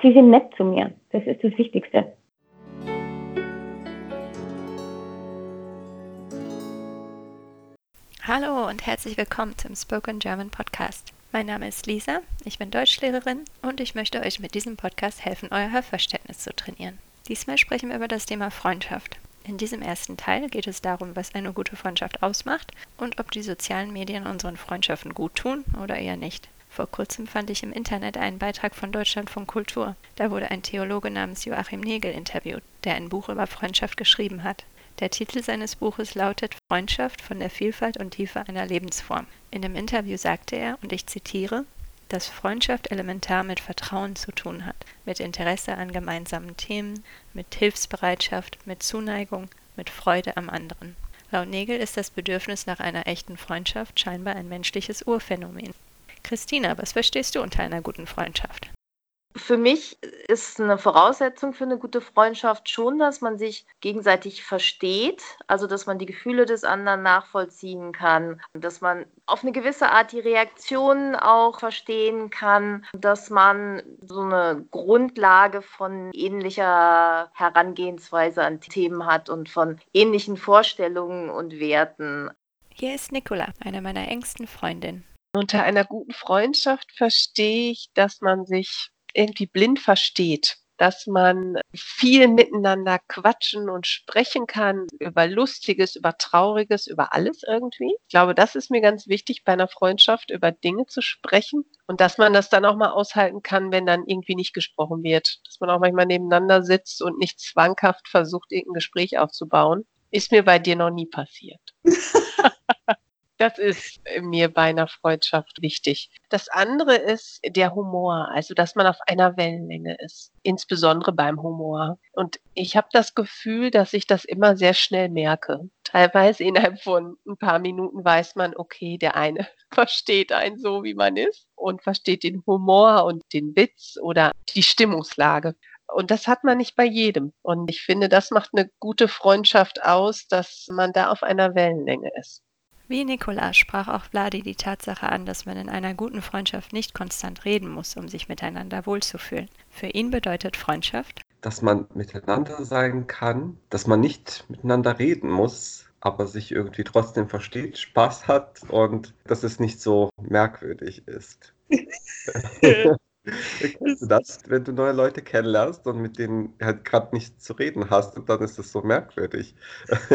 Sie sind nett zu mir. Das ist das Wichtigste. Hallo und herzlich willkommen zum Spoken German Podcast. Mein Name ist Lisa, ich bin Deutschlehrerin und ich möchte euch mit diesem Podcast helfen, euer Hörverständnis zu trainieren. Diesmal sprechen wir über das Thema Freundschaft. In diesem ersten Teil geht es darum, was eine gute Freundschaft ausmacht und ob die sozialen Medien unseren Freundschaften gut tun oder eher nicht. Vor kurzem fand ich im Internet einen Beitrag von Deutschlandfunk Kultur. Da wurde ein Theologe namens Joachim Negel interviewt, der ein Buch über Freundschaft geschrieben hat. Der Titel seines Buches lautet Freundschaft von der Vielfalt und Tiefe einer Lebensform. In dem Interview sagte er, und ich zitiere, dass Freundschaft elementar mit Vertrauen zu tun hat, mit Interesse an gemeinsamen Themen, mit Hilfsbereitschaft, mit Zuneigung, mit Freude am anderen. Laut Nägel ist das Bedürfnis nach einer echten Freundschaft scheinbar ein menschliches Urphänomen. Christina, was verstehst du unter einer guten Freundschaft? Für mich ist eine Voraussetzung für eine gute Freundschaft schon, dass man sich gegenseitig versteht, also dass man die Gefühle des anderen nachvollziehen kann, dass man auf eine gewisse Art die Reaktionen auch verstehen kann, dass man so eine Grundlage von ähnlicher Herangehensweise an Themen hat und von ähnlichen Vorstellungen und Werten. Hier ist Nicola, eine meiner engsten Freundinnen. Unter einer guten Freundschaft verstehe ich, dass man sich irgendwie blind versteht, dass man viel miteinander quatschen und sprechen kann über Lustiges, über Trauriges, über alles irgendwie. Ich glaube, das ist mir ganz wichtig bei einer Freundschaft, über Dinge zu sprechen und dass man das dann auch mal aushalten kann, wenn dann irgendwie nicht gesprochen wird. Dass man auch manchmal nebeneinander sitzt und nicht zwanghaft versucht, irgendein Gespräch aufzubauen. Ist mir bei dir noch nie passiert. Das ist mir bei einer Freundschaft wichtig. Das andere ist der Humor, also dass man auf einer Wellenlänge ist, insbesondere beim Humor. Und ich habe das Gefühl, dass ich das immer sehr schnell merke. Teilweise innerhalb von ein paar Minuten weiß man, okay, der eine versteht einen so, wie man ist und versteht den Humor und den Witz oder die Stimmungslage. Und das hat man nicht bei jedem. Und ich finde, das macht eine gute Freundschaft aus, dass man da auf einer Wellenlänge ist. Wie Nikolaus sprach auch Vladi die Tatsache an, dass man in einer guten Freundschaft nicht konstant reden muss, um sich miteinander wohlzufühlen. Für ihn bedeutet Freundschaft, dass man miteinander sein kann, dass man nicht miteinander reden muss, aber sich irgendwie trotzdem versteht, Spaß hat und dass es nicht so merkwürdig ist. Kennst du das, wenn du neue Leute kennenlernst und mit denen halt gerade nichts zu reden hast und dann ist das so merkwürdig.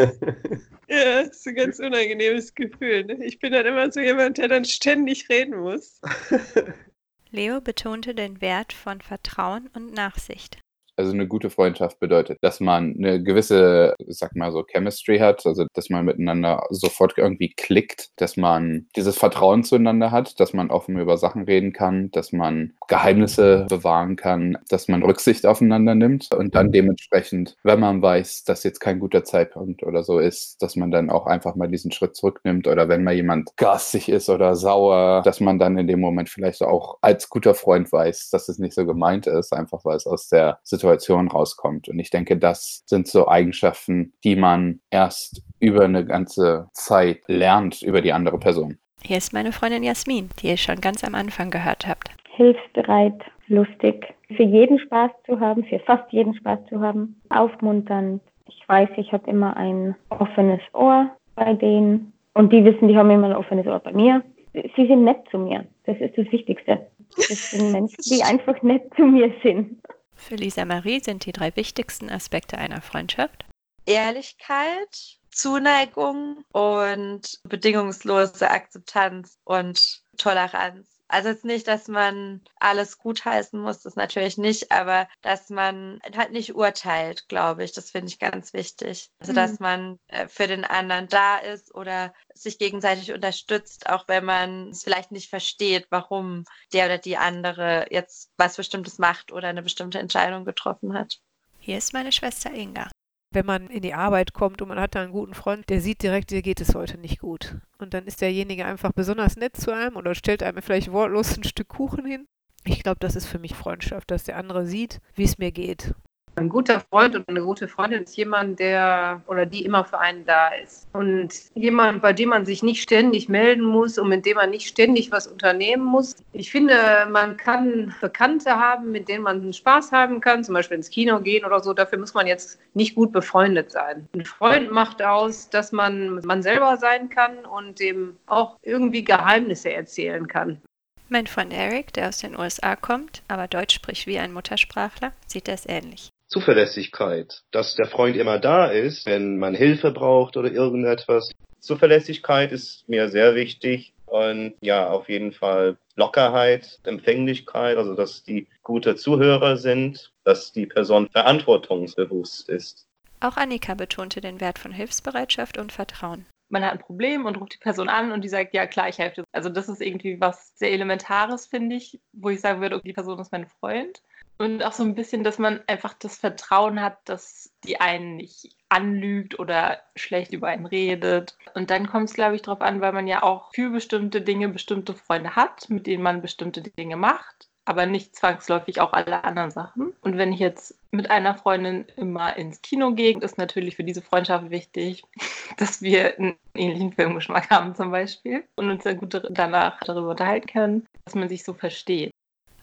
ja, das ist ein ganz unangenehmes Gefühl. Ne? Ich bin dann immer so jemand, der dann ständig reden muss. Leo betonte den Wert von Vertrauen und Nachsicht. Also eine gute Freundschaft bedeutet, dass man eine gewisse, sag mal so, Chemistry hat, also dass man miteinander sofort irgendwie klickt, dass man dieses Vertrauen zueinander hat, dass man offen über Sachen reden kann, dass man Geheimnisse bewahren kann, dass man Rücksicht aufeinander nimmt und dann dementsprechend, wenn man weiß, dass jetzt kein guter Zeitpunkt oder so ist, dass man dann auch einfach mal diesen Schritt zurücknimmt oder wenn mal jemand garstig ist oder sauer, dass man dann in dem Moment vielleicht auch als guter Freund weiß, dass es nicht so gemeint ist, einfach weil es aus der Situation Situation rauskommt. Und ich denke, das sind so Eigenschaften, die man erst über eine ganze Zeit lernt über die andere Person. Hier ist meine Freundin Jasmin, die ihr schon ganz am Anfang gehört habt. Hilfsbereit, lustig, für jeden Spaß zu haben, für fast jeden Spaß zu haben, aufmunternd. Ich weiß, ich habe immer ein offenes Ohr bei denen und die wissen, die haben immer ein offenes Ohr bei mir. Sie sind nett zu mir. Das ist das Wichtigste. Das sind Menschen, die einfach nett zu mir sind. Für Lisa Marie sind die drei wichtigsten Aspekte einer Freundschaft Ehrlichkeit, Zuneigung und bedingungslose Akzeptanz und Toleranz. Also jetzt nicht, dass man alles gutheißen muss, das natürlich nicht, aber dass man halt nicht urteilt, glaube ich. Das finde ich ganz wichtig. Also mhm. dass man äh, für den anderen da ist oder sich gegenseitig unterstützt, auch wenn man es vielleicht nicht versteht, warum der oder die andere jetzt was Bestimmtes macht oder eine bestimmte Entscheidung getroffen hat. Hier ist meine Schwester Inga wenn man in die Arbeit kommt und man hat da einen guten Freund, der sieht direkt, dir geht es heute nicht gut. Und dann ist derjenige einfach besonders nett zu einem oder stellt einem vielleicht wortlos ein Stück Kuchen hin. Ich glaube, das ist für mich Freundschaft, dass der andere sieht, wie es mir geht. Ein guter Freund und eine gute Freundin ist jemand, der oder die immer für einen da ist. Und jemand, bei dem man sich nicht ständig melden muss und mit dem man nicht ständig was unternehmen muss. Ich finde, man kann Bekannte haben, mit denen man Spaß haben kann, zum Beispiel ins Kino gehen oder so. Dafür muss man jetzt nicht gut befreundet sein. Ein Freund macht aus, dass man man selber sein kann und dem auch irgendwie Geheimnisse erzählen kann. Mein Freund Eric, der aus den USA kommt, aber Deutsch spricht wie ein Muttersprachler, sieht das ähnlich. Zuverlässigkeit, dass der Freund immer da ist, wenn man Hilfe braucht oder irgendetwas. Zuverlässigkeit ist mir sehr wichtig und ja, auf jeden Fall Lockerheit, Empfänglichkeit, also dass die gute Zuhörer sind, dass die Person verantwortungsbewusst ist. Auch Annika betonte den Wert von Hilfsbereitschaft und Vertrauen man hat ein Problem und ruft die Person an und die sagt, ja klar, ich helfe dir. Also das ist irgendwie was sehr Elementares, finde ich, wo ich sagen würde, okay, die Person ist mein Freund. Und auch so ein bisschen, dass man einfach das Vertrauen hat, dass die einen nicht anlügt oder schlecht über einen redet. Und dann kommt es, glaube ich, darauf an, weil man ja auch für bestimmte Dinge bestimmte Freunde hat, mit denen man bestimmte Dinge macht aber nicht zwangsläufig auch alle anderen Sachen. Und wenn ich jetzt mit einer Freundin immer ins Kino gehe, ist natürlich für diese Freundschaft wichtig, dass wir einen ähnlichen Filmgeschmack haben zum Beispiel und uns dann gut danach darüber unterhalten können, dass man sich so versteht.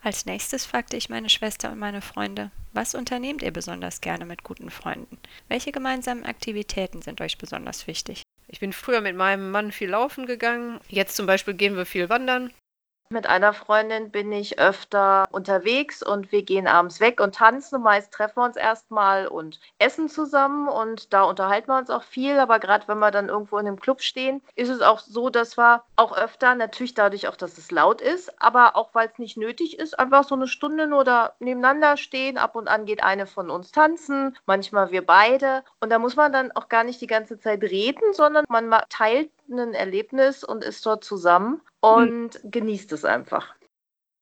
Als nächstes fragte ich meine Schwester und meine Freunde, was unternehmt ihr besonders gerne mit guten Freunden? Welche gemeinsamen Aktivitäten sind euch besonders wichtig? Ich bin früher mit meinem Mann viel laufen gegangen. Jetzt zum Beispiel gehen wir viel wandern. Mit einer Freundin bin ich öfter unterwegs und wir gehen abends weg und tanzen. Meist treffen wir uns erstmal und essen zusammen und da unterhalten wir uns auch viel. Aber gerade wenn wir dann irgendwo in einem Club stehen, ist es auch so, dass wir auch öfter, natürlich dadurch auch, dass es laut ist, aber auch weil es nicht nötig ist, einfach so eine Stunde nur da nebeneinander stehen. Ab und an geht eine von uns tanzen, manchmal wir beide. Und da muss man dann auch gar nicht die ganze Zeit reden, sondern man teilt ein Erlebnis und ist dort zusammen und mhm. genießt es einfach.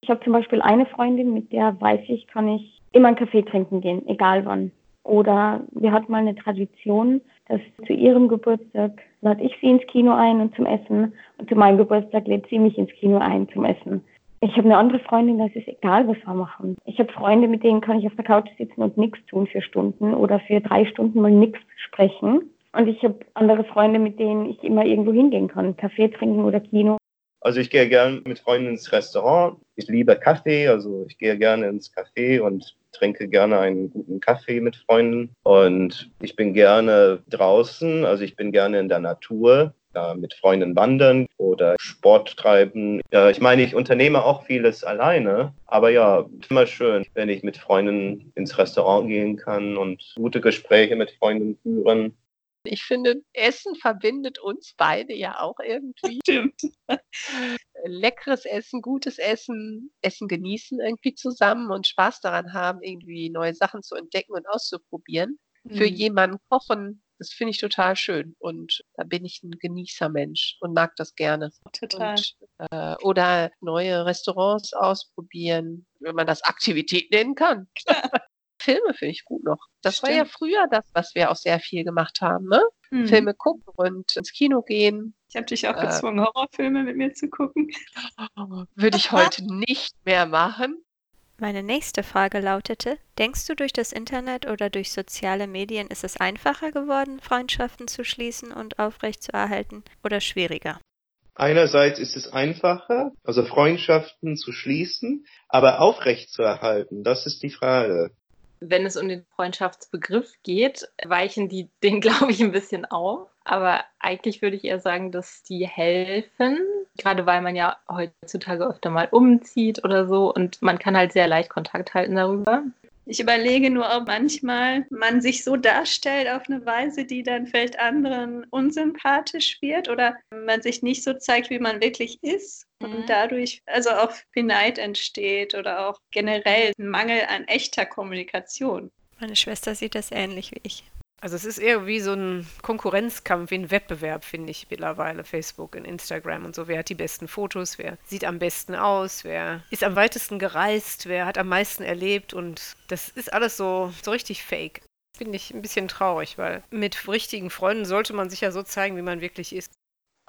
Ich habe zum Beispiel eine Freundin, mit der weiß ich, kann ich immer einen Kaffee trinken gehen, egal wann. Oder wir hatten mal eine Tradition, dass zu ihrem Geburtstag lade ich sie ins Kino ein und zum Essen und zu meinem Geburtstag lädt sie mich ins Kino ein zum Essen. Ich habe eine andere Freundin, das ist egal, was wir machen. Ich habe Freunde, mit denen kann ich auf der Couch sitzen und nichts tun für Stunden oder für drei Stunden mal nichts sprechen. Und ich habe andere Freunde, mit denen ich immer irgendwo hingehen kann, Kaffee trinken oder Kino. Also ich gehe gerne mit Freunden ins Restaurant. Ich liebe Kaffee, also ich gehe gerne ins Café und trinke gerne einen guten Kaffee mit Freunden. Und ich bin gerne draußen, also ich bin gerne in der Natur, ja, mit Freunden wandern oder Sport treiben. Ja, ich meine, ich unternehme auch vieles alleine, aber ja, immer schön, wenn ich mit Freunden ins Restaurant gehen kann und gute Gespräche mit Freunden führen. Ich finde, Essen verbindet uns beide ja auch irgendwie. Stimmt. Leckeres Essen, gutes Essen, Essen genießen irgendwie zusammen und Spaß daran haben, irgendwie neue Sachen zu entdecken und auszuprobieren. Mhm. Für jemanden kochen, das finde ich total schön. Und da bin ich ein Genießermensch und mag das gerne. Total. Und, äh, oder neue Restaurants ausprobieren, wenn man das Aktivität nennen kann. Filme finde ich gut noch. Das Stimmt. war ja früher das, was wir auch sehr viel gemacht haben, ne? Hm. Filme gucken und ins Kino gehen. Ich habe dich auch äh, gezwungen, Horrorfilme mit mir zu gucken. Würde ich heute nicht mehr machen. Meine nächste Frage lautete, denkst du, durch das Internet oder durch soziale Medien ist es einfacher geworden, Freundschaften zu schließen und aufrechtzuerhalten oder schwieriger? Einerseits ist es einfacher, also Freundschaften zu schließen, aber aufrechtzuerhalten, das ist die Frage wenn es um den Freundschaftsbegriff geht, weichen die den, glaube ich, ein bisschen auf. Aber eigentlich würde ich eher sagen, dass die helfen, gerade weil man ja heutzutage öfter mal umzieht oder so und man kann halt sehr leicht Kontakt halten darüber. Ich überlege nur, ob manchmal man sich so darstellt auf eine Weise, die dann vielleicht anderen unsympathisch wird oder man sich nicht so zeigt, wie man wirklich ist und mhm. dadurch also auch viel Neid entsteht oder auch generell ein Mangel an echter Kommunikation. Meine Schwester sieht das ähnlich wie ich. Also es ist eher wie so ein Konkurrenzkampf, wie ein Wettbewerb, finde ich mittlerweile, Facebook und Instagram und so. Wer hat die besten Fotos, wer sieht am besten aus, wer ist am weitesten gereist, wer hat am meisten erlebt und das ist alles so, so richtig fake. Finde ich ein bisschen traurig, weil mit richtigen Freunden sollte man sich ja so zeigen, wie man wirklich ist.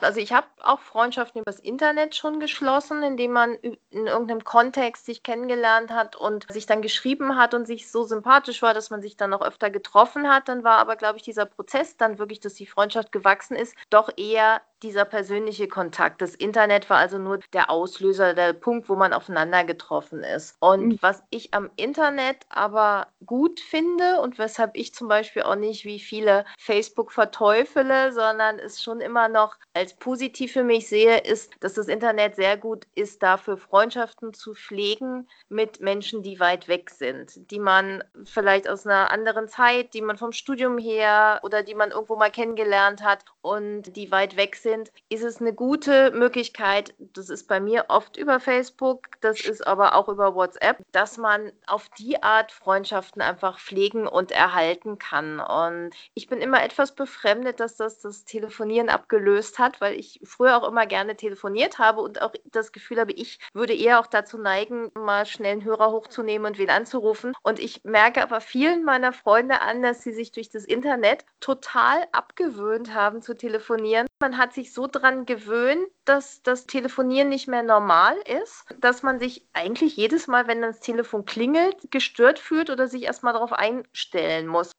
Also ich habe auch Freundschaften übers Internet schon geschlossen, indem man in irgendeinem Kontext sich kennengelernt hat und sich dann geschrieben hat und sich so sympathisch war, dass man sich dann auch öfter getroffen hat. Dann war aber, glaube ich, dieser Prozess dann wirklich, dass die Freundschaft gewachsen ist, doch eher dieser persönliche Kontakt. Das Internet war also nur der Auslöser, der Punkt, wo man aufeinander getroffen ist. Und mhm. was ich am Internet aber gut finde und weshalb ich zum Beispiel auch nicht wie viele Facebook verteufele, sondern es schon immer noch als positiv für mich sehe, ist, dass das Internet sehr gut ist, dafür Freundschaften zu pflegen mit Menschen, die weit weg sind, die man vielleicht aus einer anderen Zeit, die man vom Studium her oder die man irgendwo mal kennengelernt hat und die weit weg sind sind, ist es eine gute Möglichkeit, das ist bei mir oft über Facebook, das ist aber auch über WhatsApp, dass man auf die Art Freundschaften einfach pflegen und erhalten kann. Und ich bin immer etwas befremdet, dass das das Telefonieren abgelöst hat, weil ich früher auch immer gerne telefoniert habe und auch das Gefühl habe, ich würde eher auch dazu neigen, mal schnell einen Hörer hochzunehmen und wen anzurufen. Und ich merke aber vielen meiner Freunde an, dass sie sich durch das Internet total abgewöhnt haben zu telefonieren. Man hat sich sich so dran gewöhnt, dass das Telefonieren nicht mehr normal ist, dass man sich eigentlich jedes Mal, wenn das Telefon klingelt, gestört fühlt oder sich erstmal darauf einstellen muss.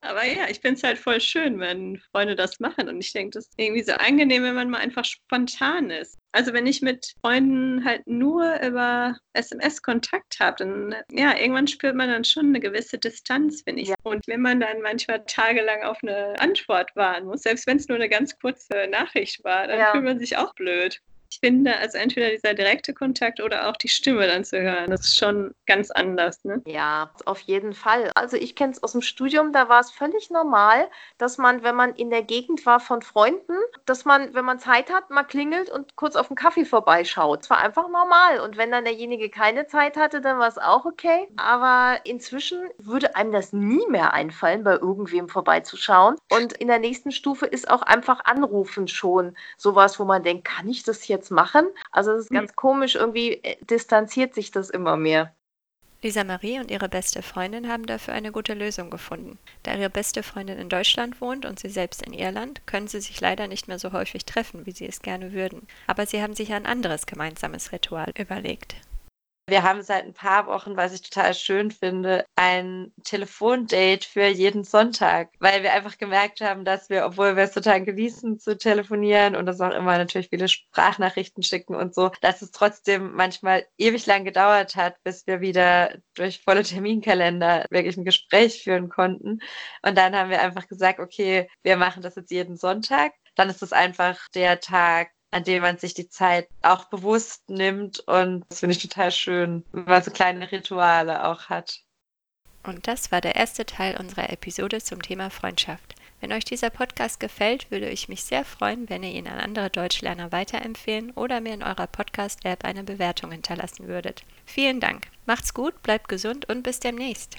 Aber ja, ich finde es halt voll schön, wenn Freunde das machen. Und ich denke, das ist irgendwie so angenehm, wenn man mal einfach spontan ist. Also wenn ich mit Freunden halt nur über SMS Kontakt habe, dann ja, irgendwann spürt man dann schon eine gewisse Distanz, finde ich. Ja. Und wenn man dann manchmal tagelang auf eine Antwort warten muss, selbst wenn es nur eine ganz kurze Nachricht war, dann ja. fühlt man sich auch blöd ich finde, also entweder dieser direkte Kontakt oder auch die Stimme dann zu hören, das ist schon ganz anders. Ne? Ja, auf jeden Fall. Also ich kenne es aus dem Studium, da war es völlig normal, dass man, wenn man in der Gegend war von Freunden, dass man, wenn man Zeit hat, mal klingelt und kurz auf den Kaffee vorbeischaut. Es war einfach normal. Und wenn dann derjenige keine Zeit hatte, dann war es auch okay. Aber inzwischen würde einem das nie mehr einfallen, bei irgendwem vorbeizuschauen. Und in der nächsten Stufe ist auch einfach Anrufen schon sowas, wo man denkt, kann ich das jetzt jetzt machen. Also es ist ganz mhm. komisch, irgendwie äh, distanziert sich das immer mehr. Lisa Marie und ihre beste Freundin haben dafür eine gute Lösung gefunden. Da ihre beste Freundin in Deutschland wohnt und sie selbst in Irland, können sie sich leider nicht mehr so häufig treffen, wie sie es gerne würden. Aber sie haben sich ein anderes gemeinsames Ritual überlegt. Wir haben seit ein paar Wochen, was ich total schön finde, ein Telefondate für jeden Sonntag, weil wir einfach gemerkt haben, dass wir, obwohl wir es total genießen zu telefonieren und das auch immer natürlich viele Sprachnachrichten schicken und so, dass es trotzdem manchmal ewig lang gedauert hat, bis wir wieder durch volle Terminkalender wirklich ein Gespräch führen konnten. Und dann haben wir einfach gesagt, okay, wir machen das jetzt jeden Sonntag. Dann ist es einfach der Tag, an dem man sich die Zeit auch bewusst nimmt. Und das finde ich total schön, wenn man so kleine Rituale auch hat. Und das war der erste Teil unserer Episode zum Thema Freundschaft. Wenn euch dieser Podcast gefällt, würde ich mich sehr freuen, wenn ihr ihn an andere Deutschlerner weiterempfehlen oder mir in eurer Podcast-App eine Bewertung hinterlassen würdet. Vielen Dank. Macht's gut, bleibt gesund und bis demnächst.